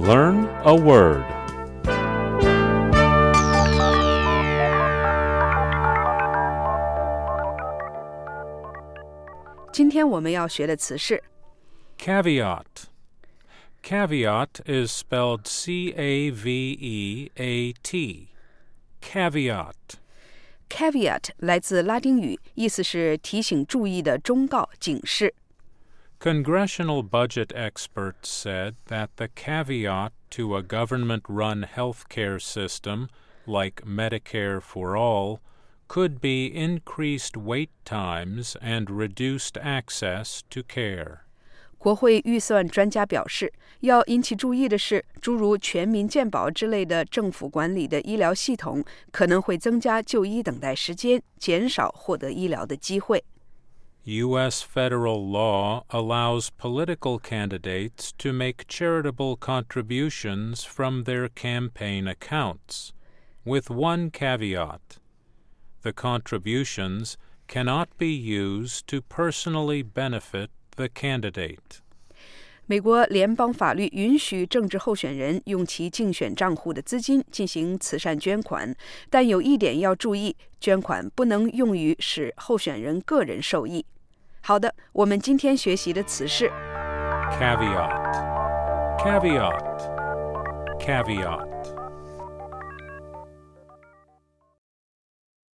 Learn a word. 今天我们要学的词是 Caveat. Caveat is spelled C A V E A T. Caveat. caveat，来自拉丁语，意思是提醒注意的忠告、警示。 Congressional budget experts said that the caveat to a government run health care system, like Medicare for All, could be increased wait times and reduced access to care. 国会预算专家表示，要引起注意的是，诸如全民健保之类的政府管理的医疗系统可能会增加就医等待时间，减少获得医疗的机会。 U.S. federal law allows political candidates to make charitable contributions from their campaign accounts, with one caveat. The contributions cannot be used to personally benefit the candidate. 美国联邦法律允许政治候选人用其竞选账户的资金进行慈善捐款，但有一点要注意：捐款不能用于使候选人个人受益。好的，我们今天学习的词是 Caveat. Caveat. Caveat.